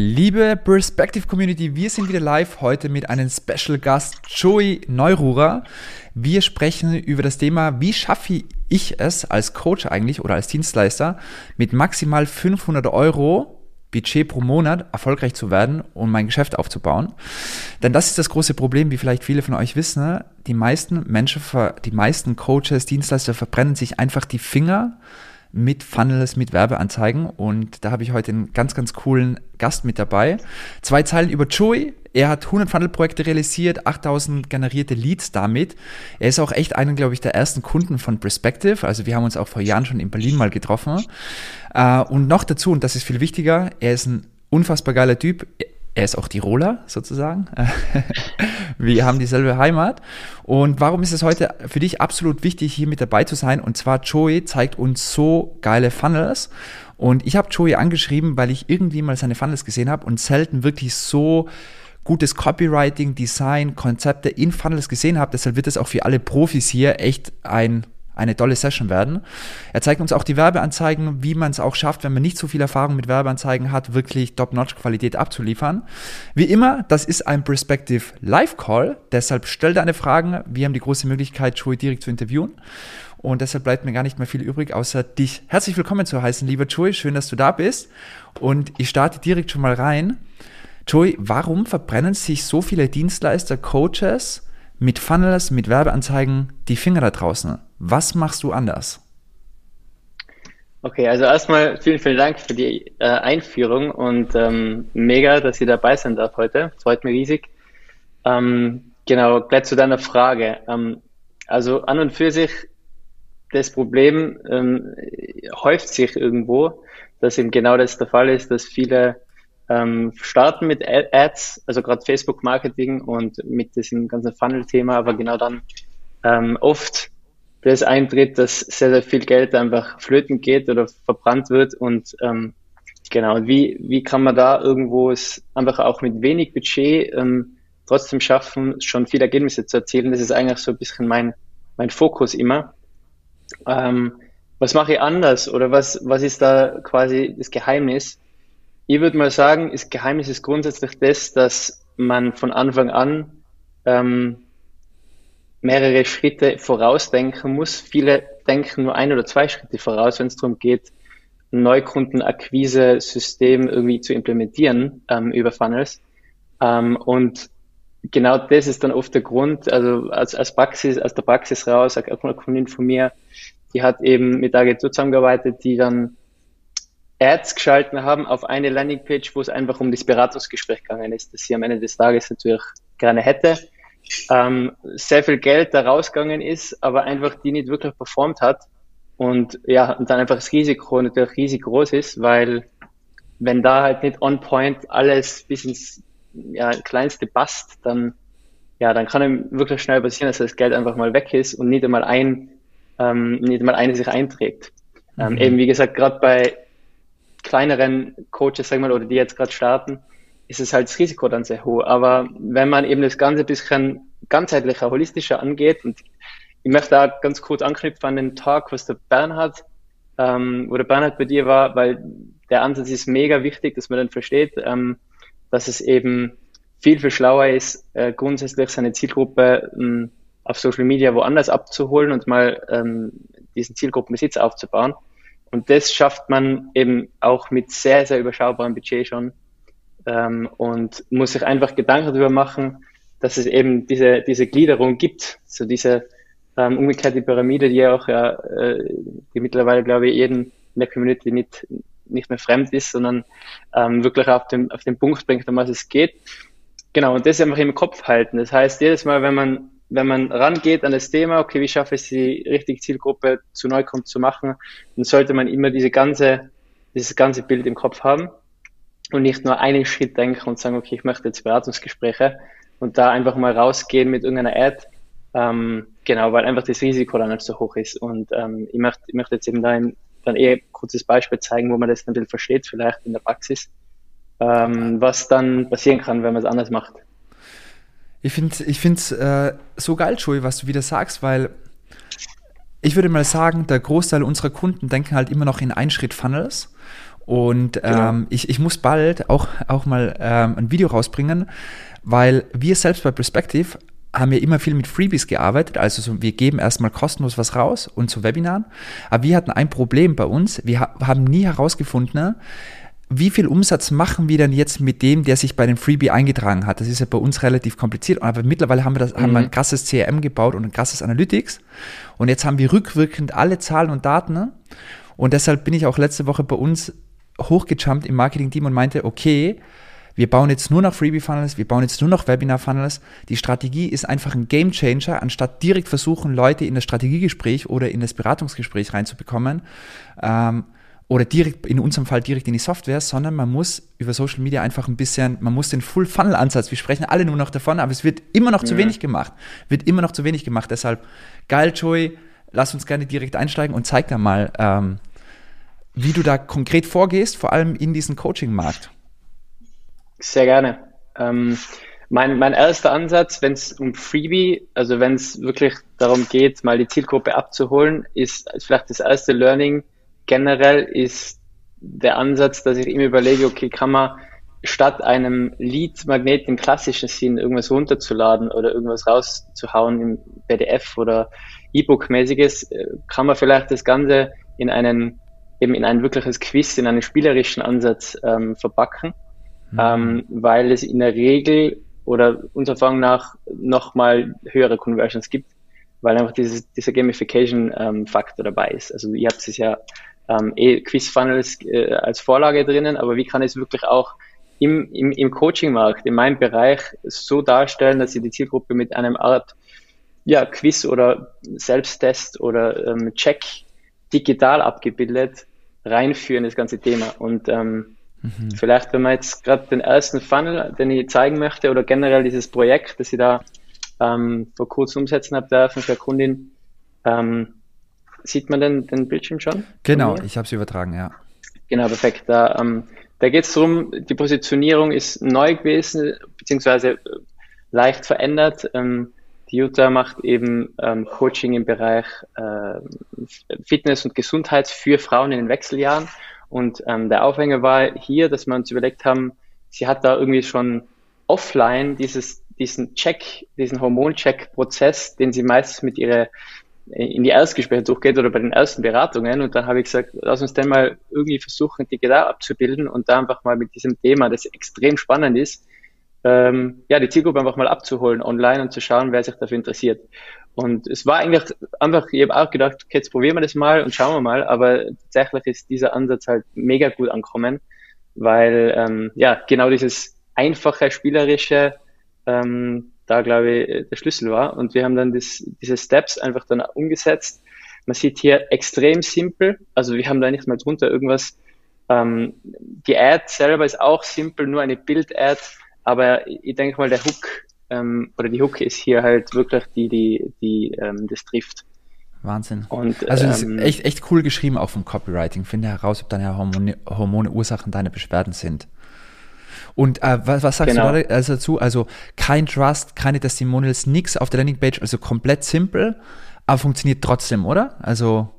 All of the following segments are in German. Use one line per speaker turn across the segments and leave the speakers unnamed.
Liebe Perspective Community, wir sind wieder live heute mit einem Special Gast, Joey Neururer. Wir sprechen über das Thema, wie schaffe ich es als Coach eigentlich oder als Dienstleister mit maximal 500 Euro Budget pro Monat erfolgreich zu werden und mein Geschäft aufzubauen. Denn das ist das große Problem, wie vielleicht viele von euch wissen. Die meisten Menschen, die meisten Coaches, Dienstleister verbrennen sich einfach die Finger mit Funnels, mit Werbeanzeigen. Und da habe ich heute einen ganz, ganz coolen Gast mit dabei. Zwei Zeilen über Joey. Er hat 100 Funnel-Projekte realisiert, 8000 generierte Leads damit. Er ist auch echt einer, glaube ich, der ersten Kunden von Perspective. Also wir haben uns auch vor Jahren schon in Berlin mal getroffen. Äh, und noch dazu, und das ist viel wichtiger, er ist ein unfassbar geiler Typ er ist auch Tiroler sozusagen. Wir haben dieselbe Heimat. Und warum ist es heute für dich absolut wichtig, hier mit dabei zu sein? Und zwar, Joey zeigt uns so geile Funnels. Und ich habe Joey angeschrieben, weil ich irgendwie mal seine Funnels gesehen habe und selten wirklich so gutes Copywriting, Design, Konzepte in Funnels gesehen habe. Deshalb wird es auch für alle Profis hier echt ein eine tolle Session werden. Er zeigt uns auch die Werbeanzeigen, wie man es auch schafft, wenn man nicht so viel Erfahrung mit Werbeanzeigen hat, wirklich Top-Notch-Qualität abzuliefern. Wie immer, das ist ein Perspective Live-Call, deshalb stell deine Fragen. Wir haben die große Möglichkeit, Joey direkt zu interviewen. Und deshalb bleibt mir gar nicht mehr viel übrig, außer dich herzlich willkommen zu heißen, lieber Joey. Schön, dass du da bist. Und ich starte direkt schon mal rein. Joey, warum verbrennen sich so viele Dienstleister, Coaches mit Funnels, mit Werbeanzeigen die Finger da draußen? Was machst du anders?
Okay, also erstmal vielen, vielen Dank für die äh, Einführung und ähm, mega, dass ihr dabei sein darf heute. Freut mich riesig. Ähm, genau, gleich zu deiner Frage. Ähm, also an und für sich, das Problem ähm, häuft sich irgendwo, dass eben genau das der Fall ist, dass viele ähm, starten mit Ads, also gerade Facebook-Marketing und mit diesem ganzen Funnel-Thema, aber genau dann ähm, oft das eintritt, dass sehr, sehr viel Geld einfach flöten geht oder verbrannt wird und ähm, genau, wie, wie kann man da irgendwo es einfach auch mit wenig Budget ähm, trotzdem schaffen, schon viele Ergebnisse zu erzielen. Das ist eigentlich so ein bisschen mein, mein Fokus immer. Ähm, was mache ich anders oder was, was ist da quasi das Geheimnis? Ich würde mal sagen, das Geheimnis ist grundsätzlich das, dass man von Anfang an ähm, mehrere Schritte vorausdenken muss. Viele denken nur ein oder zwei Schritte voraus, wenn es darum geht, ein Neukundenakquise-System irgendwie zu implementieren ähm, über Funnels. Ähm, und genau das ist dann oft der Grund, also als, als Praxis, aus der Praxis raus, eine Kundin von mir, die hat eben mit der Agentur zusammengearbeitet, die dann Ads geschalten haben auf eine Landingpage, wo es einfach um das Beratungsgespräch gegangen ist, das sie am Ende des Tages natürlich gerne hätte ähm, sehr viel Geld da rausgegangen ist, aber einfach die nicht wirklich performt hat. Und ja, und dann einfach das Risiko natürlich riesig groß ist, weil wenn da halt nicht on point alles bis ins ja, kleinste passt, dann ja, dann kann ihm wirklich schnell passieren, dass das Geld einfach mal weg ist und nicht einmal ein, ähm, nicht einmal eine sich einträgt. Ähm, mhm. Ähm, eben wie gesagt, gerade bei kleineren Coaches, sagen wir mal, oder die jetzt gerade starten, ist es halt das Risiko dann sehr hoch. Aber wenn man eben das Ganze ein bisschen ganzheitlicher, holistischer angeht, und ich möchte da ganz kurz anknüpfen an den Talk, was der Bernhard, ähm, wo der Bernhard bei dir war, weil der Ansatz ist mega wichtig, dass man dann versteht, ähm, dass es eben viel, viel schlauer ist, äh, grundsätzlich seine Zielgruppe ähm, auf Social Media woanders abzuholen und mal ähm, diesen Zielgruppenbesitz aufzubauen. Und das schafft man eben auch mit sehr, sehr überschaubarem Budget schon ähm, und muss sich einfach Gedanken darüber machen, dass es eben diese, diese Gliederung gibt, so diese ähm, umgekehrte Pyramide, die ja auch ja, äh, die mittlerweile, glaube ich, jeden in der Community nicht, nicht mehr fremd ist, sondern ähm, wirklich auf den, auf den Punkt bringt, um was es geht. Genau, und das einfach im Kopf halten. Das heißt, jedes Mal, wenn man, wenn man rangeht an das Thema, okay, wie schaffe ich es, die richtige Zielgruppe zu Neukunden zu machen, dann sollte man immer diese ganze, dieses ganze Bild im Kopf haben und nicht nur einen Schritt denken und sagen, okay, ich möchte jetzt Beratungsgespräche und da einfach mal rausgehen mit irgendeiner Ad. Ähm, genau, weil einfach das Risiko dann nicht so hoch ist. Und ähm, ich, möchte, ich möchte jetzt eben da ein, dann eher ein kurzes Beispiel zeigen, wo man das ein bisschen versteht, vielleicht in der Praxis, ähm, was dann passieren kann, wenn man es anders macht.
Ich finde ich es äh, so geil, Joey, was du wieder sagst, weil ich würde mal sagen, der Großteil unserer Kunden denken halt immer noch in Einschritt-Funnels Und genau. ähm, ich, ich muss bald auch, auch mal ähm, ein Video rausbringen, weil wir selbst bei Perspective haben wir immer viel mit Freebies gearbeitet. Also so, wir geben erstmal kostenlos was raus und zu Webinaren. Aber wir hatten ein Problem bei uns. Wir ha haben nie herausgefunden, wie viel Umsatz machen wir denn jetzt mit dem, der sich bei dem Freebie eingetragen hat? Das ist ja bei uns relativ kompliziert, aber mittlerweile haben wir, das, mhm. haben wir ein mhm. krasses CRM gebaut und ein krasses Analytics. Und jetzt haben wir rückwirkend alle Zahlen und Daten. Und deshalb bin ich auch letzte Woche bei uns hochgejumpt im Marketing-Team und meinte, okay, wir bauen jetzt nur noch Freebie-Funnels, wir bauen jetzt nur noch Webinar-Funnels. Die Strategie ist einfach ein Game Changer, anstatt direkt versuchen, Leute in das Strategiegespräch oder in das Beratungsgespräch reinzubekommen. Ähm, oder direkt, in unserem Fall direkt in die Software, sondern man muss über Social Media einfach ein bisschen, man muss den Full-Funnel-Ansatz, wir sprechen alle nur noch davon, aber es wird immer noch ja. zu wenig gemacht. Wird immer noch zu wenig gemacht. Deshalb, geil, Joey, lass uns gerne direkt einsteigen und zeig da mal, ähm, wie du da konkret vorgehst, vor allem in diesem Coaching-Markt.
Sehr gerne. Ähm, mein, mein erster Ansatz, wenn es um Freebie, also wenn es wirklich darum geht, mal die Zielgruppe abzuholen, ist vielleicht das erste Learning, generell ist der Ansatz, dass ich immer überlege, okay, kann man statt einem Lead-Magnet im klassischen Sinn irgendwas runterzuladen oder irgendwas rauszuhauen im PDF oder E-Book-mäßiges, äh, kann man vielleicht das Ganze in einen eben in ein wirkliches Quiz, in einen spielerischen Ansatz ähm, verpacken, mhm. ähm, weil es in der Regel oder unserer Erfahrung nach nochmal höhere Conversions gibt, weil einfach dieses, dieser Gamification-Faktor ähm, dabei ist. Also ihr habt es ja ähm, eh Quiz-Funnels äh, als Vorlage drinnen, aber wie kann ich es wirklich auch im, im, im Coaching-Markt, in meinem Bereich so darstellen, dass ich die Zielgruppe mit einem Art ja, Quiz oder Selbsttest oder ähm, Check digital abgebildet reinführen, das ganze Thema. Und ähm, mhm. vielleicht, wenn man jetzt gerade den ersten Funnel, den ich zeigen möchte, oder generell dieses Projekt, das ich da ähm, vor kurzem umsetzen habe dürfen für Kundin, ähm, Sieht man denn den Bildschirm schon?
Genau, ich habe es übertragen, ja.
Genau, perfekt. Da, ähm, da geht es darum, die Positionierung ist neu gewesen, beziehungsweise äh, leicht verändert. Ähm, die Jutta macht eben ähm, Coaching im Bereich äh, Fitness und Gesundheit für Frauen in den Wechseljahren. Und ähm, der Aufhänger war hier, dass wir uns überlegt haben, sie hat da irgendwie schon offline dieses, diesen Check, diesen Hormoncheck-Prozess, den sie meistens mit ihrer in die Erstgespräche durchgeht oder bei den ersten Beratungen. Und dann habe ich gesagt, lass uns denn mal irgendwie versuchen, digital abzubilden und da einfach mal mit diesem Thema, das extrem spannend ist, ähm, ja, die Zielgruppe einfach mal abzuholen online und zu schauen, wer sich dafür interessiert. Und es war eigentlich einfach, ich habe auch gedacht, okay, jetzt probieren wir das mal und schauen wir mal, aber tatsächlich ist dieser Ansatz halt mega gut angekommen, weil ähm, ja, genau dieses einfache, spielerische, ähm, da, glaube ich, der Schlüssel war. Und wir haben dann das, diese Steps einfach dann umgesetzt. Man sieht hier extrem simpel, also wir haben da nicht mal drunter irgendwas. Ähm, die Ad selber ist auch simpel, nur eine Bild-Ad, aber ich denke mal, der Hook ähm, oder die Hook ist hier halt wirklich die, die, die ähm, das trifft.
Wahnsinn. Und, also das ähm, ist echt, echt cool geschrieben auch vom Copywriting. Finde heraus, ob deine Hormone, Hormone Ursachen deiner Beschwerden sind. Und äh, was, was, sagst genau. du da also dazu? Also kein Trust, keine Testimonials, nichts auf der Landingpage, also komplett simpel, aber funktioniert trotzdem, oder? Also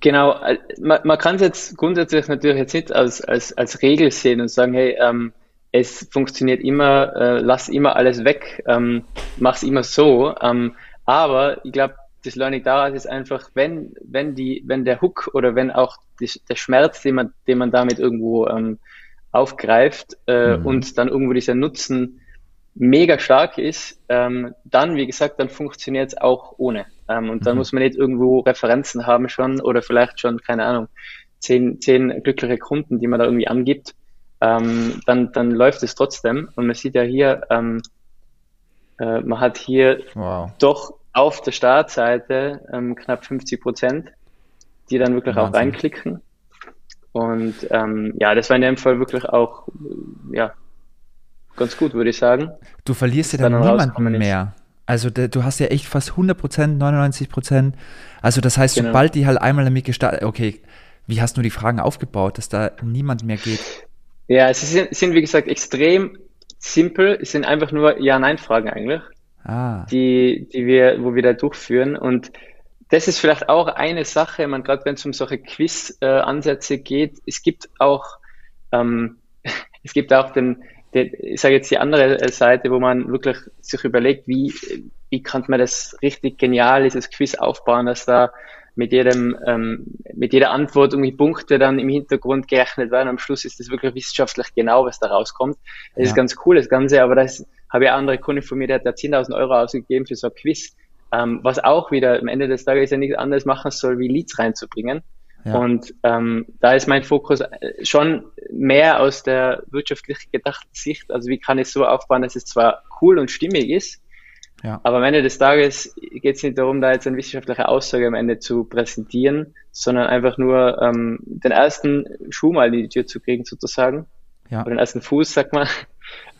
Genau, äh, man, man kann es jetzt grundsätzlich natürlich jetzt nicht als, als, als Regel sehen und sagen, hey, ähm, es funktioniert immer, äh, lass immer alles weg, ähm, mach's immer so. Ähm, aber ich glaube, das Learning daraus ist einfach, wenn, wenn die, wenn der Hook oder wenn auch die, der Schmerz, den man, den man damit irgendwo ähm, aufgreift äh, mhm. und dann irgendwo dieser Nutzen mega stark ist, ähm, dann, wie gesagt, dann funktioniert es auch ohne. Ähm, und dann mhm. muss man nicht irgendwo Referenzen haben schon oder vielleicht schon, keine Ahnung, zehn, zehn glückliche Kunden, die man da irgendwie angibt. Ähm, dann, dann läuft es trotzdem. Und man sieht ja hier, ähm, äh, man hat hier wow. doch auf der Startseite ähm, knapp 50 Prozent, die dann wirklich Wahnsinn. auch reinklicken. Und ähm, ja, das war in dem Fall wirklich auch ja, ganz gut, würde ich sagen.
Du verlierst ja dann, dann niemanden mehr. Also du hast ja echt fast 100 Prozent, 99 Prozent. Also das heißt, genau. sobald die halt einmal damit gestartet, okay, wie hast du die Fragen aufgebaut, dass da niemand mehr geht?
Ja, es sind, sind wie gesagt extrem simpel. Es sind einfach nur Ja-Nein-Fragen eigentlich, ah. die, die wir, wo wir da durchführen. Und das ist vielleicht auch eine Sache, man gerade wenn es um solche Quiz-Ansätze äh, geht, es gibt auch, ähm, es gibt auch den, den ich sage jetzt die andere Seite, wo man wirklich sich überlegt, wie, wie kann man das richtig genial, dieses Quiz aufbauen, dass da mit jedem, ähm, mit jeder Antwort irgendwie Punkte dann im Hintergrund gerechnet werden. Am Schluss ist das wirklich wissenschaftlich genau, was da rauskommt. Das ja. ist ganz cool, das Ganze, aber das habe ja andere Kunden von mir, der hat da 10.000 Euro ausgegeben für so ein Quiz, ähm, was auch wieder am Ende des Tages ja nichts anderes machen soll, wie Leads reinzubringen. Ja. Und ähm, da ist mein Fokus äh, schon mehr aus der wirtschaftlich gedachten Sicht. Also wie kann ich so aufbauen, dass es zwar cool und stimmig ist, ja. Aber am Ende des Tages geht es nicht darum, da jetzt eine wissenschaftliche Aussage am Ende zu präsentieren, sondern einfach nur ähm, den ersten Schuh mal in die Tür zu kriegen, sozusagen. Ja. Oder den ersten Fuß, sag mal.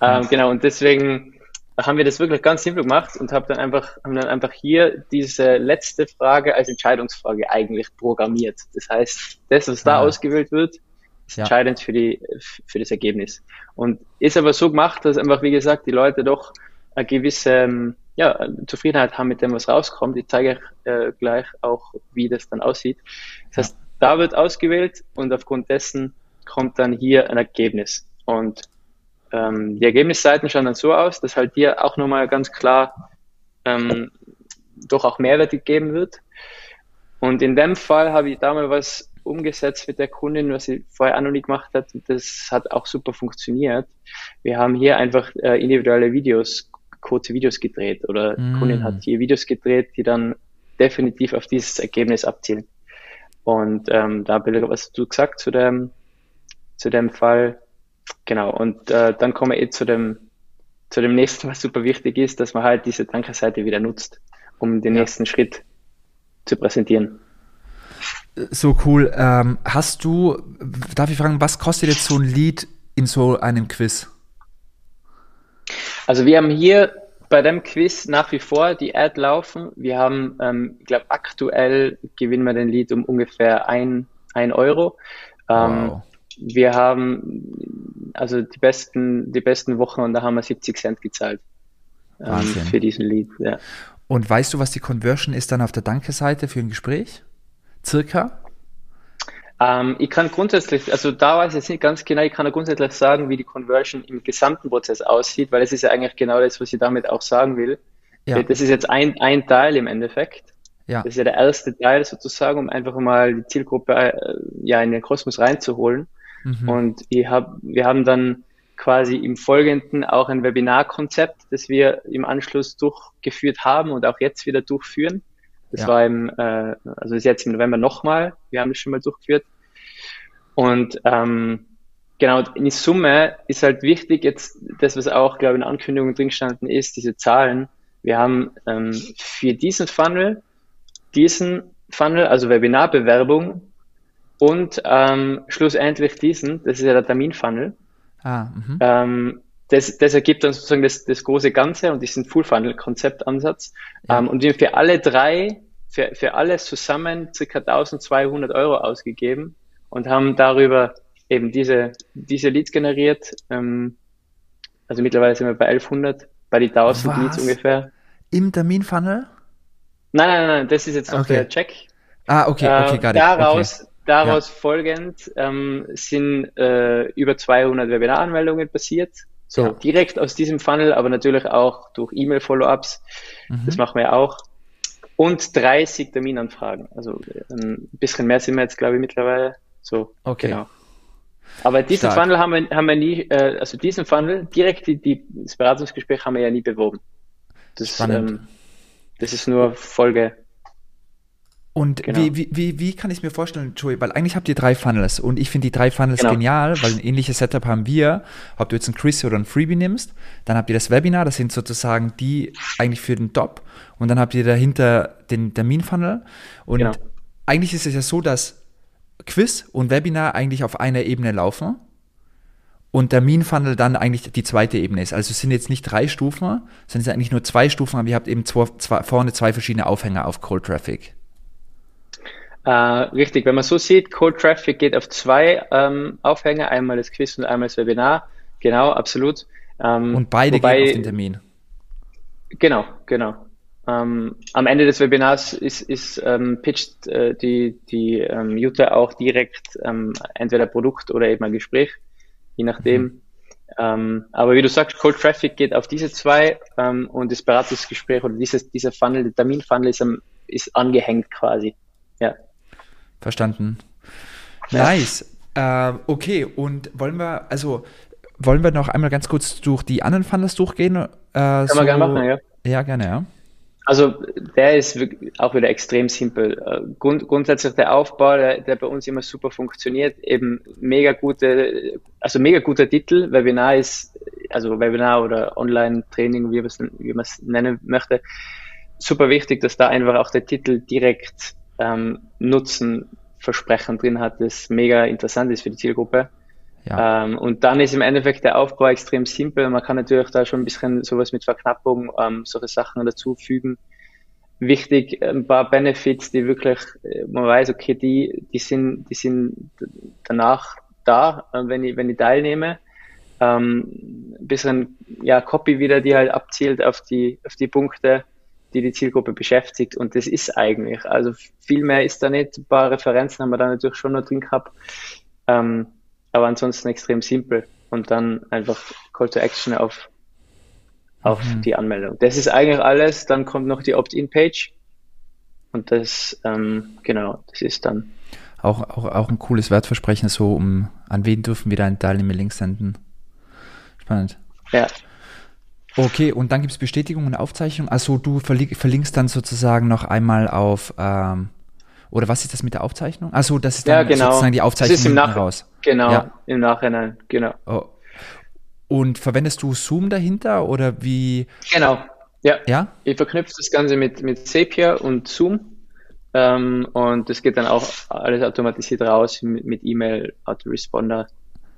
Ähm, genau, und deswegen haben wir das wirklich ganz simpel gemacht und haben dann einfach, haben dann einfach hier diese letzte Frage als Entscheidungsfrage eigentlich programmiert. Das heißt, das, was da ja. ausgewählt wird, ist ja. entscheidend für die, für das Ergebnis. Und ist aber so gemacht, dass einfach, wie gesagt, die Leute doch eine gewisse, ähm, ja, Zufriedenheit haben mit dem, was rauskommt. Ich zeige euch äh, gleich auch, wie das dann aussieht. Das heißt, da wird ausgewählt und aufgrund dessen kommt dann hier ein Ergebnis. Und ähm, die Ergebnisseiten schauen dann so aus, dass halt hier auch nochmal ganz klar ähm, doch auch Mehrwert gegeben wird. Und in dem Fall habe ich da mal was umgesetzt mit der Kundin, was sie vorher auch noch nie gemacht hat. Das hat auch super funktioniert. Wir haben hier einfach äh, individuelle Videos kurze Videos gedreht oder mm. Kundin hat hier Videos gedreht, die dann definitiv auf dieses Ergebnis abzielen. Und ähm, da habe ich was du gesagt zu dem, zu dem Fall. Genau. Und äh, dann kommen wir eh zu dem, zu dem nächsten, was super wichtig ist, dass man halt diese Danke-Seite wieder nutzt, um den ja. nächsten Schritt zu präsentieren.
So cool. Ähm, hast du, darf ich fragen, was kostet jetzt so ein Lied in so einem Quiz?
Also wir haben hier bei dem Quiz nach wie vor die Ad laufen. Wir haben, ähm, ich glaube, aktuell gewinnen wir den Lied um ungefähr ein, ein Euro. Ähm, wow. Wir haben also die besten, die besten Wochen und da haben wir 70 Cent gezahlt ähm, für diesen Lied. Ja.
Und weißt du, was die Conversion ist dann auf der Danke-Seite für ein Gespräch? Circa?
Ähm, ich kann grundsätzlich, also da weiß ich jetzt nicht ganz genau, ich kann grundsätzlich sagen, wie die Conversion im gesamten Prozess aussieht, weil es ist ja eigentlich genau das, was ich damit auch sagen will. Ja. Das ist jetzt ein, ein Teil im Endeffekt. Ja. Das ist ja der erste Teil sozusagen, um einfach mal die Zielgruppe äh, ja in den Kosmos reinzuholen. Mhm. Und ich hab, wir haben dann quasi im Folgenden auch ein Webinarkonzept, das wir im Anschluss durchgeführt haben und auch jetzt wieder durchführen. Das ja. war im, äh, also ist jetzt im November nochmal. Wir haben das schon mal durchgeführt. Und ähm, genau, in Summe ist halt wichtig, jetzt das, was auch, glaube ich, in der Ankündigung drin gestanden ist, diese Zahlen. Wir haben ähm, für diesen Funnel, diesen Funnel, also Webinarbewerbung und ähm, schlussendlich diesen, das ist ja der Terminfunnel. Ah, mhm. ähm, das, das ergibt dann sozusagen das, das große Ganze und diesen Full-Funnel-Konzeptansatz. Ja. Ähm, und wir haben für alle drei, für, für alles zusammen circa 1200 Euro ausgegeben und haben darüber eben diese, diese Leads generiert. Ähm, also mittlerweile sind wir bei 1100, bei die 1000 Was? Leads ungefähr.
Im Terminfunnel?
Nein, nein, nein, das ist jetzt noch okay. der Check.
Ah, okay, okay,
äh, Daraus, okay. daraus ja. folgend ähm, sind äh, über 200 Webinaranmeldungen passiert so ja. direkt aus diesem Funnel, aber natürlich auch durch E-Mail-Follow-ups. Mhm. Das machen wir auch. Und 30 Terminanfragen. Also ein bisschen mehr sind wir jetzt, glaube ich, mittlerweile. So,
okay. Genau.
Aber diesen Stark. Funnel haben wir, haben wir nie, äh, also diesen Funnel, direkt die, die, das Beratungsgespräch haben wir ja nie beworben. Das, ähm, das ist nur Folge
und genau. wie, wie, wie, wie kann ich mir vorstellen, Joey, weil eigentlich habt ihr drei Funnels und ich finde die drei Funnels genau. genial, weil ein ähnliches Setup haben wir. Ob du jetzt ein Chris oder ein Freebie nimmst, dann habt ihr das Webinar, das sind sozusagen die eigentlich für den Top und dann habt ihr dahinter den Termin-Funnel und genau. eigentlich ist es ja so, dass Quiz und Webinar eigentlich auf einer Ebene laufen und Termin-Funnel dann eigentlich die zweite Ebene ist. Also es sind jetzt nicht drei Stufen, sondern es sind eigentlich nur zwei Stufen, aber ihr habt eben zwei, zwei, vorne zwei verschiedene Aufhänger auf Cold Traffic.
Äh, richtig, wenn man so sieht, Cold Traffic geht auf zwei ähm, Aufhänger, einmal das Quiz und einmal das Webinar. Genau, absolut.
Ähm, und beide wobei, gehen auf den Termin.
Genau, genau. Ähm, am Ende des Webinars ist, ist ähm, pitcht äh, die, die ähm, Jutta auch direkt ähm, entweder Produkt oder eben ein Gespräch, je nachdem. Mhm. Ähm, aber wie du sagst, Cold Traffic geht auf diese zwei ähm, und das Beratungsgespräch oder dieses, dieser Funnel, der Terminfunnel ist, ist angehängt quasi. Ja.
Verstanden. Ja. Nice. Äh, okay, und wollen wir, also wollen wir noch einmal ganz kurz durch die anderen Funnels durchgehen? Äh,
Kann so, man gerne machen, ja.
Ja, gerne, ja.
Also der ist auch wieder extrem simpel. Äh, grund, grundsätzlich der Aufbau, der, der, bei uns immer super funktioniert, eben mega gute, also mega guter Titel. Webinar ist, also Webinar oder Online-Training, wie man es nennen möchte, super wichtig, dass da einfach auch der Titel direkt ähm, Nutzenversprechen drin hat, das mega interessant ist für die Zielgruppe. Ja. Ähm, und dann ist im Endeffekt der Aufbau extrem simpel. Man kann natürlich da schon ein bisschen sowas mit Verknappung, ähm, solche Sachen dazufügen. Wichtig, ein paar Benefits, die wirklich, äh, man weiß, okay, die, die sind, die sind danach da, äh, wenn ich, wenn ich teilnehme. Ähm, ein bisschen, ja, Copy wieder, die halt abzielt auf die, auf die Punkte, die die Zielgruppe beschäftigt. Und das ist eigentlich, also viel mehr ist da nicht. Ein paar Referenzen haben wir da natürlich schon noch drin gehabt. Ähm, aber ansonsten extrem simpel und dann einfach Call to Action auf, auf mhm. die Anmeldung. Das ist eigentlich alles. Dann kommt noch die Opt-in-Page und das, ähm, genau, das ist dann.
Auch, auch, auch ein cooles Wertversprechen, so um an wen dürfen wir da einen Teilnehmer-Link senden. Spannend.
Ja.
Okay, und dann gibt es Bestätigung und Aufzeichnung. Also du verlinkst dann sozusagen noch einmal auf ähm, oder was ist das mit der Aufzeichnung? Also das ist dann
ja, genau.
sozusagen die Aufzeichnung das ist
im Nach raus. Genau, ja. im Nachhinein, genau.
Oh. Und verwendest du Zoom dahinter oder wie?
Genau, ja. ja? Ich verknüpfe das Ganze mit, mit Zapier und Zoom. Ähm, und das geht dann auch alles automatisiert raus mit, E-Mail, Autoresponder,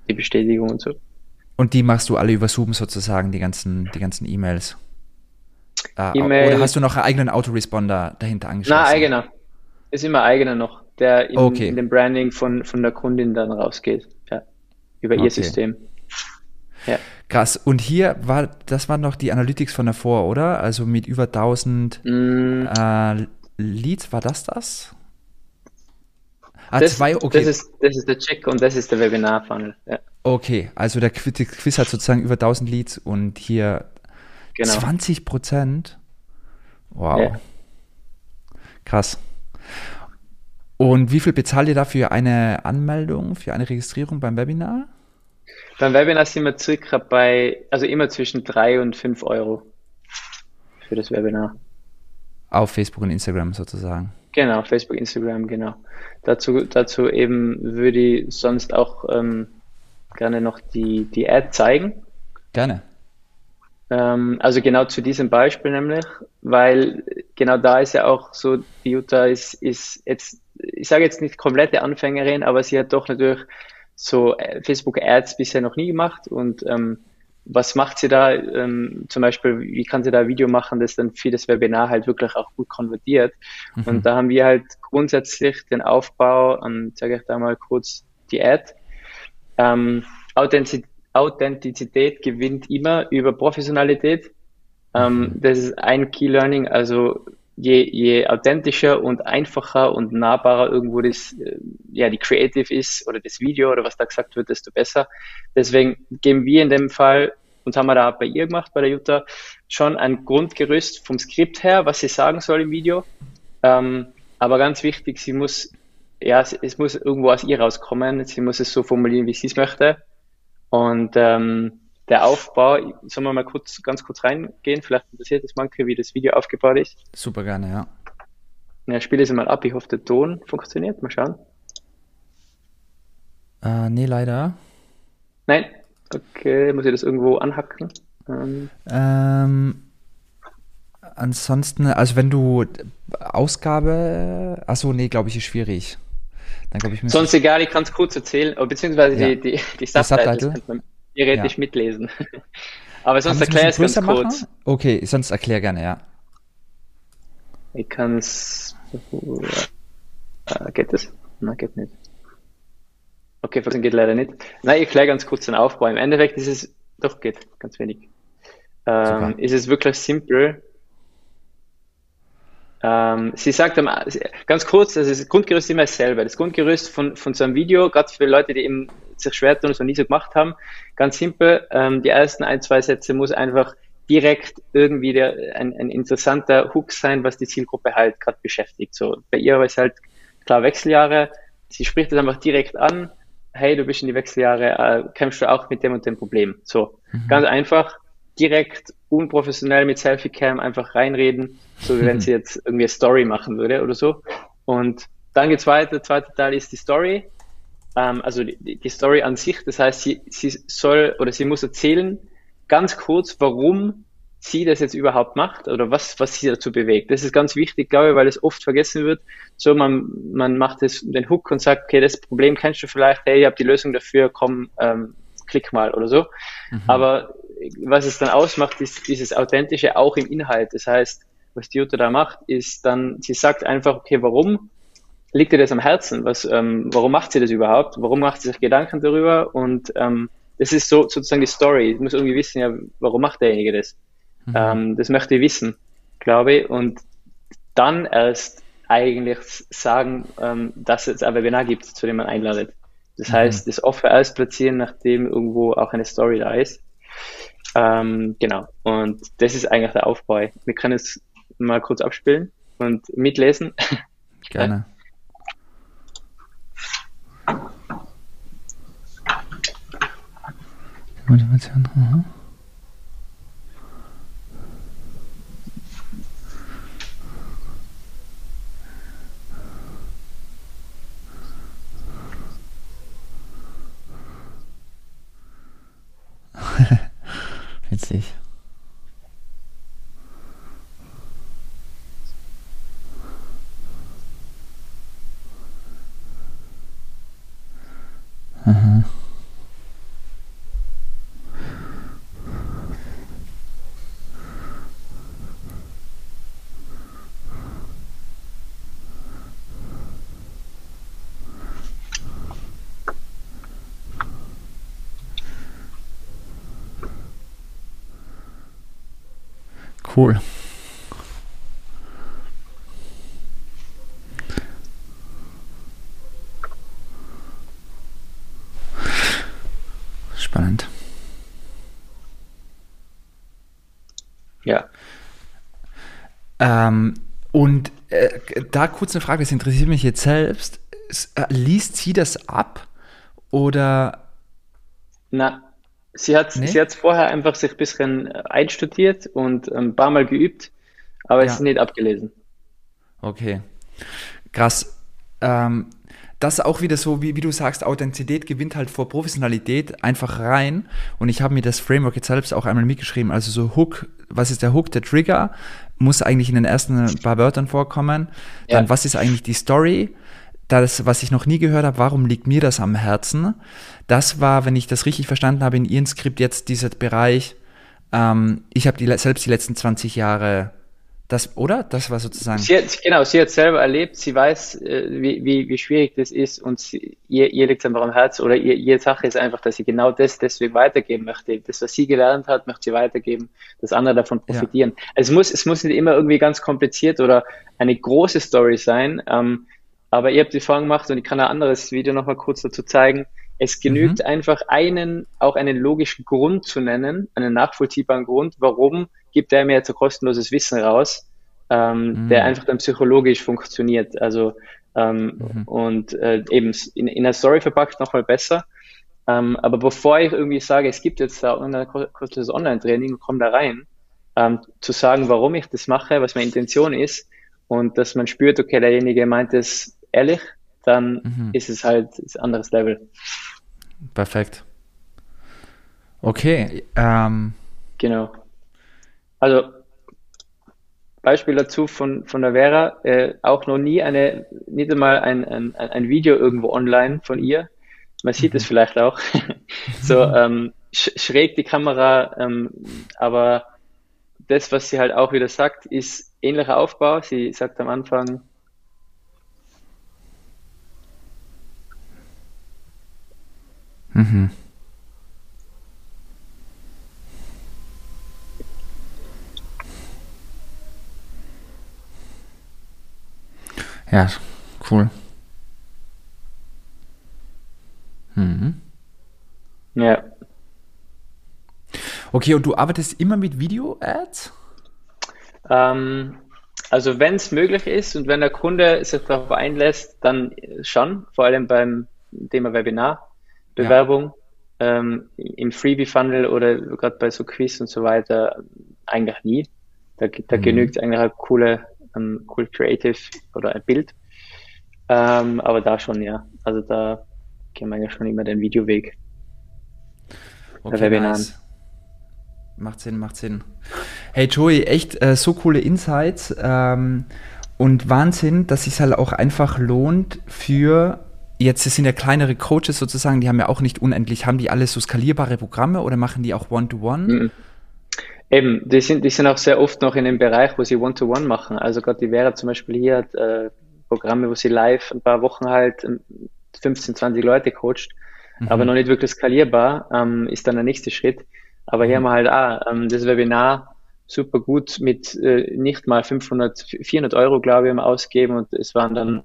die Bestätigung und so.
Und die machst du alle über Zoom sozusagen, die ganzen, die ganzen E-Mails? Ah, e oder hast du noch einen eigenen Autoresponder dahinter angeschlossen?
Na, eigener ist immer eigener noch, der in, okay. in dem Branding von, von der Kundin dann rausgeht. Ja. Über okay. ihr System.
Ja. Krass. Und hier war, das waren noch die Analytics von davor, oder? Also mit über 1000 mm. äh, Leads, war das das?
Ah, das, zwei, okay. Das ist, das ist der Check und das ist der Webinar-Funnel. Ja.
Okay, also der Quiz, der Quiz, hat sozusagen über 1000 Leads und hier genau. 20 Prozent. Wow. Ja. Krass. Und wie viel bezahlt ihr da für eine Anmeldung, für eine Registrierung beim Webinar?
Beim Webinar sind wir circa bei, also immer zwischen drei und fünf Euro für das Webinar.
Auf Facebook und Instagram sozusagen.
Genau, Facebook, Instagram, genau. Dazu, dazu eben würde ich sonst auch ähm, gerne noch die, die Ad zeigen.
Gerne.
Ähm, also genau zu diesem Beispiel nämlich, weil genau da ist ja auch so, die Jutta ist, ist jetzt, ich sage jetzt nicht komplette Anfängerin, aber sie hat doch natürlich so äh, Facebook Ads bisher noch nie gemacht und ähm, was macht sie da? Ähm, zum Beispiel, wie kann sie da ein Video machen, das dann für das Webinar halt wirklich auch gut konvertiert? Mhm. Und da haben wir halt grundsätzlich den Aufbau, und sage ich da mal kurz die Ad. Ähm, Authentizität Authentizität gewinnt immer über Professionalität. Ähm, mhm. das ist ein Key Learning. Also je, je authentischer und einfacher und nahbarer irgendwo das, äh, ja, die Creative ist oder das Video oder was da gesagt wird, desto besser. Deswegen geben wir in dem Fall, und haben wir da bei ihr gemacht, bei der Jutta, schon ein Grundgerüst vom Skript her, was sie sagen soll im Video. Ähm, aber ganz wichtig, sie muss, ja, es muss irgendwo aus ihr rauskommen. Sie muss es so formulieren, wie sie es möchte. Und ähm, der Aufbau, sollen wir mal kurz, ganz kurz reingehen? Vielleicht interessiert es manche, wie das Video aufgebaut ist.
Super gerne, ja.
Ja, spiele es mal ab. Ich hoffe, der Ton funktioniert. Mal schauen.
Äh, nee, leider.
Nein? Okay, muss ich das irgendwo anhacken?
Ähm, ähm ansonsten, also wenn du Ausgabe, achso, nee, glaube ich, ist schwierig.
Dann, ich, Sonst egal, ich kann es kurz erzählen, beziehungsweise ja. die, die, die Subtitles Subtitle? Theoretisch ja. mitlesen. Aber sonst erkläre ich es ganz machen? kurz.
Okay, sonst erklär gerne, ja.
Ich kann es. Äh, geht das? Nein, geht nicht. Okay, das geht leider nicht. Nein, ich erkläre ganz kurz den Aufbau. Im Endeffekt ist es, doch geht, ganz wenig. Ähm, ist es wirklich simpel. Ähm, sie sagt ganz kurz, also das Grundgerüst ist immer dasselbe. Das Grundgerüst von, von so einem Video, gerade für Leute, die eben sich schwer tun und es noch nie so gemacht haben, ganz simpel. Ähm, die ersten ein, zwei Sätze muss einfach direkt irgendwie der, ein, ein interessanter Hook sein, was die Zielgruppe halt gerade beschäftigt. So bei ihr war es halt klar Wechseljahre. Sie spricht das einfach direkt an. Hey, du bist in die Wechseljahre, äh, kämpfst du auch mit dem und dem Problem. So mhm. ganz einfach, direkt unprofessionell mit Selfie-Cam einfach reinreden, so wie wenn sie jetzt irgendwie eine Story machen würde oder so. Und dann geht's weiter. Der zweite Teil ist die Story. Ähm, also die, die Story an sich. Das heißt, sie, sie soll oder sie muss erzählen, ganz kurz, warum sie das jetzt überhaupt macht oder was, was sie dazu bewegt. Das ist ganz wichtig, glaube ich, weil es oft vergessen wird. So, man, man macht das, den Hook und sagt, okay, das Problem kennst du vielleicht, hey, ich habe die Lösung dafür, komm, ähm, klick mal oder so. Mhm. Aber was es dann ausmacht, ist dieses Authentische auch im Inhalt. Das heißt, was die Jutta da macht, ist dann, sie sagt einfach, okay, warum liegt ihr das am Herzen? Was, ähm, warum macht sie das überhaupt? Warum macht sie sich Gedanken darüber? Und ähm, das ist so sozusagen die Story. Ich muss irgendwie wissen, ja, warum macht derjenige das? Mhm. Ähm, das möchte ich wissen, glaube ich. Und dann erst eigentlich sagen, ähm, dass es ein Webinar gibt, zu dem man einladet. Das mhm. heißt, das Offer erst platzieren, nachdem irgendwo auch eine Story da ist. Ähm, genau. Und das ist eigentlich der Aufbau. Wir können es mal kurz abspielen und mitlesen.
Gerne. Motivation. Mhm. Witzig. Mhm. Cool. Spannend.
Ja.
Ähm, und äh, da kurz eine Frage, das interessiert mich jetzt selbst. Äh, liest sie das ab oder?
Na, Sie hat nee? sie vorher einfach sich ein bisschen äh, einstudiert und ein paar Mal geübt, aber ja. es ist nicht abgelesen.
Okay. Krass. Ähm, das ist auch wieder so, wie, wie du sagst, Authentizität gewinnt halt vor Professionalität einfach rein. Und ich habe mir das Framework jetzt selbst auch einmal mitgeschrieben. Also so Hook, was ist der Hook, der Trigger, muss eigentlich in den ersten paar Wörtern vorkommen. Dann, ja. was ist eigentlich die Story? Das, was ich noch nie gehört habe, warum liegt mir das am Herzen? Das war, wenn ich das richtig verstanden habe, in Ihrem Skript jetzt dieser Bereich, ähm, ich habe die, selbst die letzten 20 Jahre, das, oder? Das war sozusagen.
Sie hat, genau, sie hat selber erlebt, sie weiß, äh, wie, wie, wie schwierig das ist und sie, ihr, ihr liegt es einfach am Herzen oder ihr, ihre Sache ist einfach, dass sie genau das deswegen weitergeben möchte. Das, was sie gelernt hat, möchte sie weitergeben, dass andere davon profitieren. Ja. Also es muss, es muss nicht immer irgendwie ganz kompliziert oder eine große Story sein. Ähm, aber ihr habt die Fragen gemacht und ich kann ein anderes Video nochmal kurz dazu zeigen. Es genügt mhm. einfach einen, auch einen logischen Grund zu nennen, einen nachvollziehbaren Grund, warum gibt er mir jetzt ein kostenloses Wissen raus, ähm, mhm. der einfach dann psychologisch funktioniert. Also ähm, mhm. und äh, eben in, in einer Story verpackt nochmal besser. Ähm, aber bevor ich irgendwie sage, es gibt jetzt da ein kostenloses Online-Training und komme da rein, ähm, zu sagen, warum ich das mache, was meine Intention ist und dass man spürt, okay, derjenige meint es ehrlich, dann mhm. ist es halt ein anderes Level.
Perfekt. Okay. Ähm.
Genau. Also Beispiel dazu von, von der Vera, äh, auch noch nie eine, nicht einmal ein, ein, ein Video irgendwo online von ihr. Man sieht es mhm. vielleicht auch. so ähm, sch schräg die Kamera, ähm, aber das, was sie halt auch wieder sagt, ist ähnlicher Aufbau. Sie sagt am Anfang, Mhm.
Ja, cool. Mhm.
Ja.
Okay, und du arbeitest immer mit Video-Ads?
Ähm, also wenn es möglich ist und wenn der Kunde sich darauf einlässt, dann schon, vor allem beim Thema Webinar, Bewerbung, ja. ähm, im Freebie-Funnel oder gerade bei so Quiz und so weiter, eigentlich nie. Da, da mhm. genügt eigentlich ein coole, um, cool Creative oder ein Bild. Ähm, aber da schon, ja. Also da gehen wir ja schon immer den Videoweg.
Okay, Webinaren. Nice. Macht Sinn, macht Sinn. Hey Joey, echt äh, so coole Insights ähm, und Wahnsinn, dass es halt auch einfach lohnt für jetzt sind ja kleinere Coaches sozusagen, die haben ja auch nicht unendlich, haben die alle so skalierbare Programme oder machen die auch One-to-One? -one? Mhm.
Eben, die sind, die sind auch sehr oft noch in dem Bereich, wo sie One-to-One -one machen. Also gerade die Vera zum Beispiel hier hat äh, Programme, wo sie live ein paar Wochen halt 15, 20 Leute coacht, mhm. aber noch nicht wirklich skalierbar, ähm, ist dann der nächste Schritt. Aber hier mhm. haben wir halt auch ähm, das Webinar super gut mit äh, nicht mal 500, 400 Euro, glaube ich, im Ausgeben und es waren dann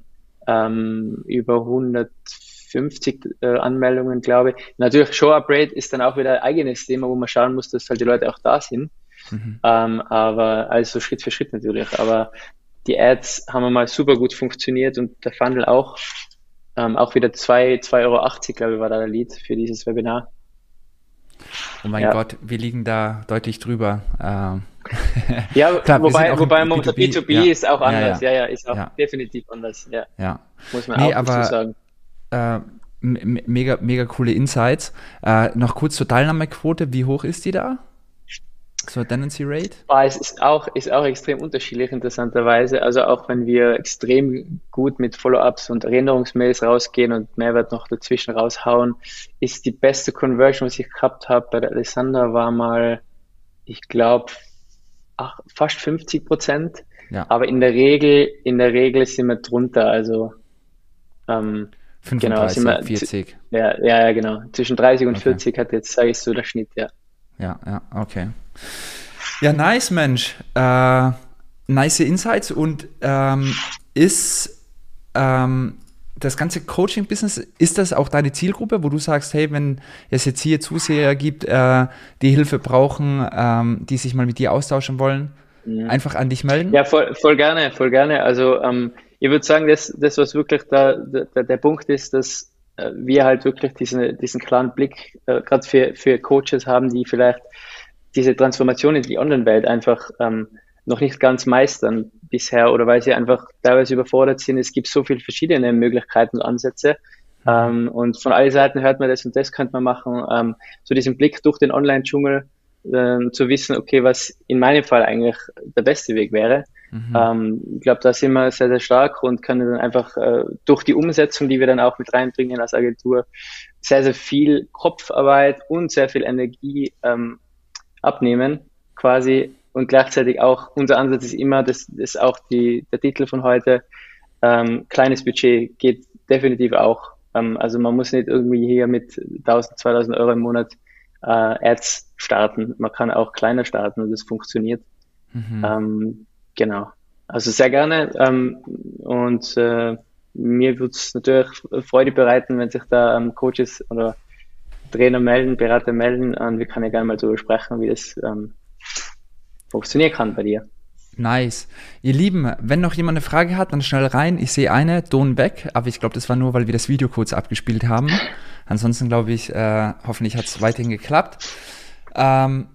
ähm, über 150 äh, Anmeldungen, glaube ich. Natürlich, Show Upgrade ist dann auch wieder ein eigenes Thema, wo man schauen muss, dass halt die Leute auch da sind. Mhm. Ähm, aber also Schritt für Schritt natürlich. Aber die Ads haben mal super gut funktioniert und der Funnel auch. Ähm, auch wieder 2,80 Euro, glaube ich, war da der Lead für dieses Webinar.
Oh mein ja. Gott, wir liegen da deutlich drüber. Ähm.
Ja, Klar, wobei, wobei B2B, B2B ja. ist auch anders. Ja, ja, ist auch definitiv anders. Ja.
ja. Muss man nee, auch aber, sagen. Äh, mega, mega coole Insights. Äh, noch kurz zur Teilnahmequote. Wie hoch ist die da? So Tendency Rate?
Ah, es ist auch, ist auch extrem unterschiedlich, interessanterweise. Also auch wenn wir extrem gut mit Follow-ups und Erinnerungsmails rausgehen und Mehrwert noch dazwischen raushauen, ist die beste Conversion, was ich gehabt habe bei der Alessandra, war mal, ich glaube, fast 50 Prozent. Ja. Aber in der Regel, in der Regel sind wir drunter. Also
ähm, 35, genau, wir, 40.
Ja, ja, ja, genau. Zwischen 30 und okay. 40 hat jetzt, sage ich so, der Schnitt, ja.
Ja, ja, okay. Ja, nice, Mensch. Äh, nice Insights und ähm, ist ähm, das ganze Coaching-Business, ist das auch deine Zielgruppe, wo du sagst, hey, wenn es jetzt hier Zuseher gibt, äh, die Hilfe brauchen, ähm, die sich mal mit dir austauschen wollen, mhm. einfach an dich melden?
Ja, voll, voll gerne, voll gerne. Also ähm, ich würde sagen, das, das, was wirklich da, der, der Punkt ist, dass wir halt wirklich diesen, diesen klaren Blick äh, gerade für, für Coaches haben, die vielleicht diese Transformation in die Online-Welt einfach ähm, noch nicht ganz meistern bisher oder weil sie einfach teilweise überfordert sind. Es gibt so viele verschiedene Möglichkeiten und Ansätze. Ähm, und von allen Seiten hört man das und das könnte man machen. Ähm, so diesen Blick durch den Online-Dschungel ähm, zu wissen, okay, was in meinem Fall eigentlich der beste Weg wäre. Mhm. Ähm, ich glaube, da sind wir sehr, sehr stark und können dann einfach äh, durch die Umsetzung, die wir dann auch mit reinbringen als Agentur, sehr, sehr viel Kopfarbeit und sehr viel Energie ähm, abnehmen, quasi. Und gleichzeitig auch, unser Ansatz ist immer, das ist auch die, der Titel von heute, ähm, kleines Budget geht definitiv auch. Ähm, also man muss nicht irgendwie hier mit 1000, 2000 Euro im Monat äh, Ads starten. Man kann auch kleiner starten und das funktioniert. Mhm. Ähm, Genau. Also sehr gerne. Ähm, und äh, mir würde es natürlich Freude bereiten, wenn sich da ähm, Coaches oder Trainer melden, Berater melden. Und wir können ja gerne mal darüber sprechen, wie das ähm, funktionieren kann bei dir.
Nice. Ihr Lieben, wenn noch jemand eine Frage hat, dann schnell rein. Ich sehe eine, Don Beck, aber ich glaube, das war nur, weil wir das Video kurz abgespielt haben. Ansonsten glaube ich, äh, hoffentlich hat es weiterhin geklappt. Ähm,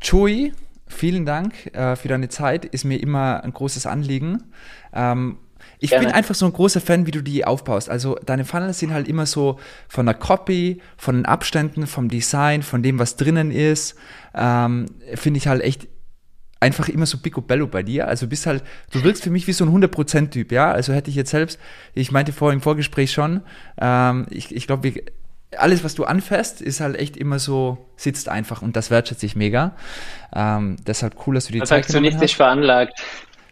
Chui vielen Dank äh, für deine Zeit. Ist mir immer ein großes Anliegen. Ähm, ich Gerne. bin einfach so ein großer Fan, wie du die aufbaust. Also deine Funnels sind halt immer so von der Copy, von den Abständen, vom Design, von dem, was drinnen ist. Ähm, Finde ich halt echt einfach immer so picobello bei dir. Also bist halt, du wirkst für mich wie so ein 100%-Typ, ja. Also hätte ich jetzt selbst, ich meinte vorher im Vorgespräch schon, ähm, ich, ich glaube, alles, was du anfährst, ist halt echt immer so, sitzt einfach und das wertschätze ich mega. Ähm, deshalb cool, dass du die
Zeit Perfektionistisch veranlagt.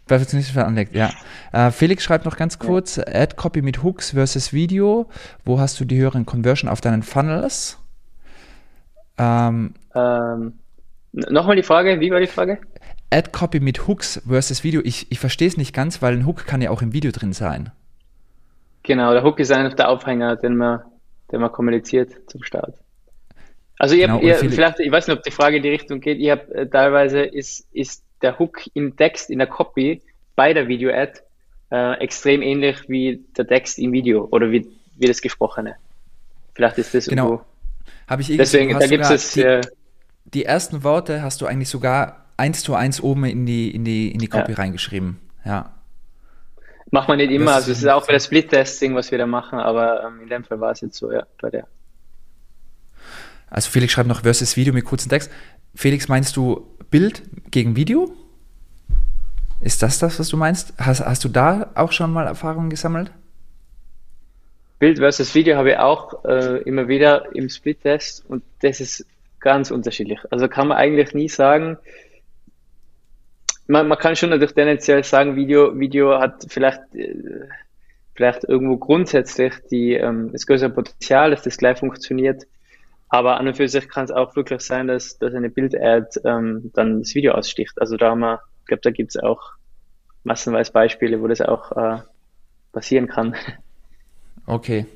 Perfektionistisch veranlagt, ja. Äh, Felix schreibt noch ganz kurz, ja. Ad Copy mit Hooks versus Video. Wo hast du die höheren Conversion auf deinen Funnels?
Ähm, ähm, Nochmal die Frage, wie war die Frage?
Ad-Copy mit Hooks versus Video, ich, ich verstehe es nicht ganz, weil ein Hook kann ja auch im Video drin sein.
Genau, der Hook ist einfach der Aufhänger, den man, den man kommuniziert zum Start. Also ihr, genau, ihr vielleicht, ich weiß nicht, ob die Frage in die Richtung geht, ihr habt äh, teilweise ist, ist der Hook im Text, in der Copy bei der Video-Ad äh, extrem ähnlich wie der Text im Video oder wie, wie das Gesprochene. Vielleicht ist das
genau. Habe ich eh
Deswegen, da gibt es
die, äh, die ersten Worte hast du eigentlich sogar eins zu eins oben in die, in die, in die Copy ja. reingeschrieben. Ja.
Macht man nicht immer, das also es ist auch bei der Split-Testing, was wir da machen, aber ähm, in dem Fall war es jetzt so, ja, bei der.
Also Felix schreibt noch versus Video mit kurzem Text. Felix, meinst du Bild gegen Video? Ist das das, was du meinst? Hast, hast du da auch schon mal Erfahrungen gesammelt?
Bild versus Video habe ich auch äh, immer wieder im Split-Test und das ist ganz unterschiedlich. Also kann man eigentlich nie sagen, man, man kann schon natürlich tendenziell sagen, Video, Video hat vielleicht, äh, vielleicht irgendwo grundsätzlich die, ähm, das größere Potenzial, dass das gleich funktioniert. Aber an und für sich kann es auch wirklich sein, dass, dass eine Bild-Ad ähm, dann das Video aussticht. Also da haben wir, ich glaube, da gibt es auch massenweise Beispiele, wo das auch äh, passieren kann.
Okay.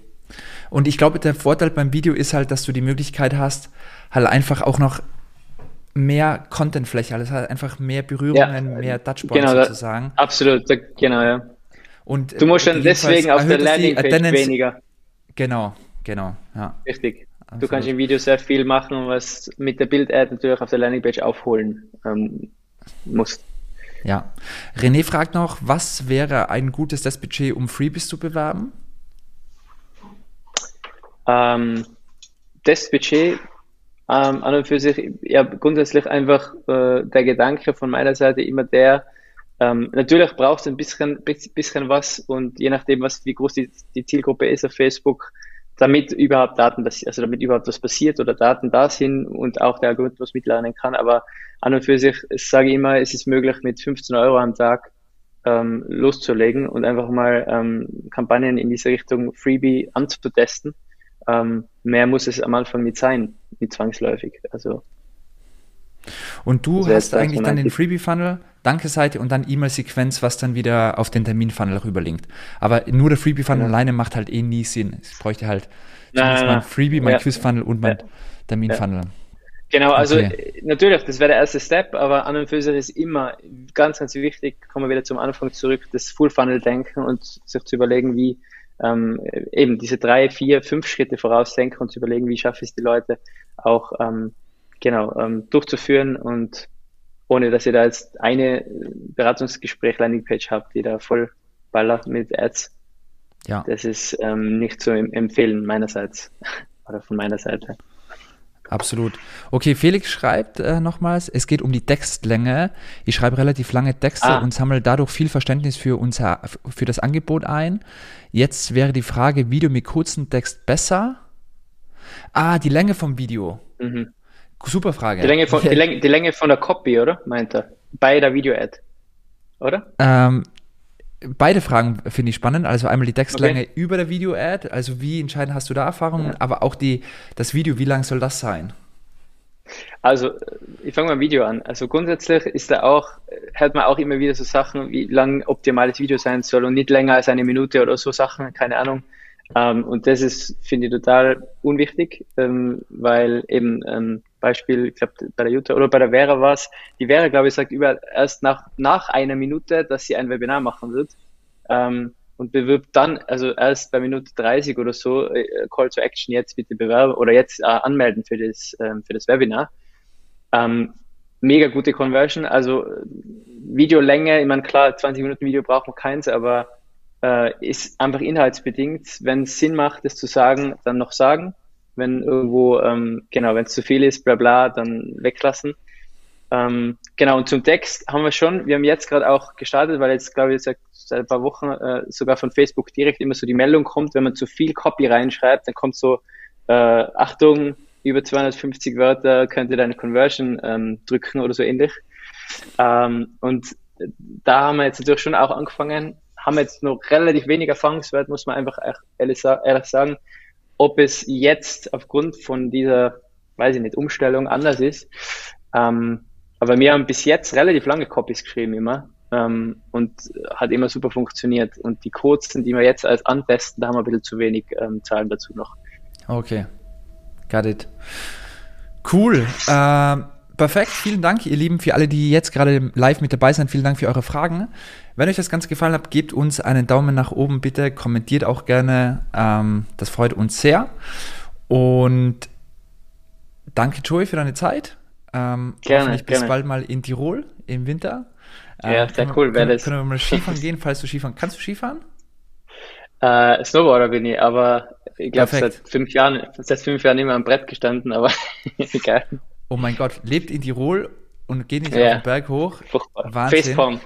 Und ich glaube, der Vorteil beim Video ist halt, dass du die Möglichkeit hast, halt einfach auch noch mehr Contentfläche, also einfach mehr Berührungen, ja, mehr Touchpoints genau, sozusagen.
Da, absolut, da, genau, ja. Und du musst dann deswegen auf der Landingpage weniger.
Genau, genau, ja.
Richtig. Du kannst im Video sehr viel machen, was mit der Bild-Ad natürlich auf der Landingpage aufholen ähm, musst.
Ja. René fragt noch, was wäre ein gutes Testbudget, um Freebies zu bewerben?
Ähm, Testbudget ähm, an und für sich, ja, grundsätzlich einfach äh, der Gedanke von meiner Seite immer der, ähm, natürlich brauchst du ein bisschen, bisschen was und je nachdem, was, wie groß die, die Zielgruppe ist auf Facebook, damit überhaupt Daten, also damit überhaupt was passiert oder Daten da sind und auch der Algorithmus mitlernen kann. Aber an und für sich sage ich immer, es ist möglich, mit 15 Euro am Tag ähm, loszulegen und einfach mal ähm, Kampagnen in diese Richtung Freebie anzutesten ähm, mehr muss es am Anfang nicht sein, nicht zwangsläufig. Also
und du hast eigentlich dann den Freebie-Funnel, Danke-Seite und dann E-Mail-Sequenz, was dann wieder auf den Termin-Funnel rüberlinkt. Aber nur der Freebie-Funnel ja. alleine macht halt eh nie Sinn. Ich bräuchte halt zumindest mein Freebie, mein ja. Quiz-Funnel und mein ja. Termin-Funnel.
Genau, also okay. natürlich, das wäre der erste Step, aber an und für sich ist immer ganz, ganz wichtig, kommen wir wieder zum Anfang zurück, das Full-Funnel-Denken und sich zu überlegen, wie ähm, eben diese drei, vier, fünf Schritte vorausdenken und zu überlegen, wie schaffe ich es, die Leute auch ähm, genau ähm, durchzuführen und ohne dass ihr da jetzt eine Beratungsgespräch Landingpage habt, die da voll ballert mit Ads. Ja. Das ist ähm, nicht zu empfehlen meinerseits oder von meiner Seite.
Absolut. Okay, Felix schreibt äh, nochmals, es geht um die Textlänge. Ich schreibe relativ lange Texte ah. und sammle dadurch viel Verständnis für, unser, für das Angebot ein. Jetzt wäre die Frage, Video mit kurzem Text besser? Ah, die Länge vom Video. Mhm. Super Frage.
Die Länge, von, die, Länge, die Länge von der Copy, oder? Meint er. Bei der Video-Ad. Oder?
Ähm, beide Fragen finde ich spannend. Also einmal die Textlänge okay. über der Video-Ad, also wie entscheidend hast du da Erfahrungen, ja. aber auch die, das Video, wie lang soll das sein?
Also, ich fange mal ein Video an. Also grundsätzlich ist da auch, hört man auch immer wieder so Sachen, wie lang optimales Video sein soll und nicht länger als eine Minute oder so Sachen, keine Ahnung. Ähm, und das ist, finde ich, total unwichtig, ähm, weil eben ähm, Beispiel, ich glaube, bei der Jutta oder bei der Vera war es, die Vera, glaube ich, sagt über erst nach, nach einer Minute, dass sie ein Webinar machen wird. Ähm, und bewirbt dann, also erst bei Minute 30 oder so, äh, Call to Action jetzt bitte bewerben oder jetzt äh, anmelden für das, ähm, für das Webinar. Ähm, mega gute Conversion, also Videolänge, ich meine, klar, 20 Minuten Video braucht man keins, aber äh, ist einfach inhaltsbedingt. Wenn es Sinn macht, das zu sagen, dann noch sagen. Wenn irgendwo, ähm, genau, wenn es zu viel ist, bla bla, dann weglassen. Ähm, genau, und zum Text haben wir schon, wir haben jetzt gerade auch gestartet, weil jetzt, glaube ich, seit, seit ein paar Wochen äh, sogar von Facebook direkt immer so die Meldung kommt, wenn man zu viel Copy reinschreibt, dann kommt so, äh, Achtung, über 250 Wörter könnte deine Conversion ähm, drücken oder so ähnlich. Ähm, und da haben wir jetzt natürlich schon auch angefangen, haben jetzt noch relativ wenig Erfahrungswert, muss man einfach ehrlich, ehrlich sagen, ob es jetzt aufgrund von dieser, weiß ich nicht, Umstellung anders ist. Ähm, aber wir haben bis jetzt relativ lange Copies geschrieben immer ähm, und hat immer super funktioniert. Und die kurzen, die wir jetzt als antesten, da haben wir ein bisschen zu wenig ähm, Zahlen dazu noch.
Okay, got it. Cool. Äh, perfekt. Vielen Dank, ihr Lieben, für alle, die jetzt gerade live mit dabei sind. Vielen Dank für eure Fragen. Wenn euch das Ganze gefallen hat, gebt uns einen Daumen nach oben bitte. Kommentiert auch gerne. Ähm, das freut uns sehr. Und danke, Joey, für deine Zeit. Ähm, gerne. Hoffentlich bis bald mal in Tirol im Winter.
Ja, sehr ähm, cool wäre das.
Können wir mal Skifahren gehen, falls du Skifahren Kannst du Skifahren?
Äh, Snowboarder bin ich, aber ich glaube seit fünf Jahren, seit fünf Jahren immer am Brett gestanden, aber egal
oh mein Gott, lebt in Tirol und geht nicht yeah. auf den Berg hoch.
Wahnsinn. Facepalm.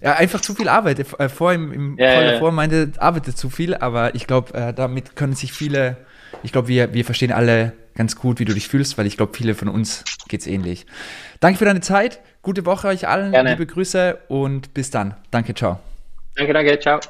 Ja, einfach zu viel Arbeit. Äh, vor im, im ja, Call ja. meinte, arbeitet zu viel, aber ich glaube, äh, damit können sich viele, ich glaube, wir, wir verstehen alle ganz gut, wie du dich fühlst, weil ich glaube, viele von uns geht es ähnlich. Danke für deine Zeit, gute Woche euch allen, Gerne. liebe Grüße und bis dann. Danke, ciao.
Danke, danke, ciao.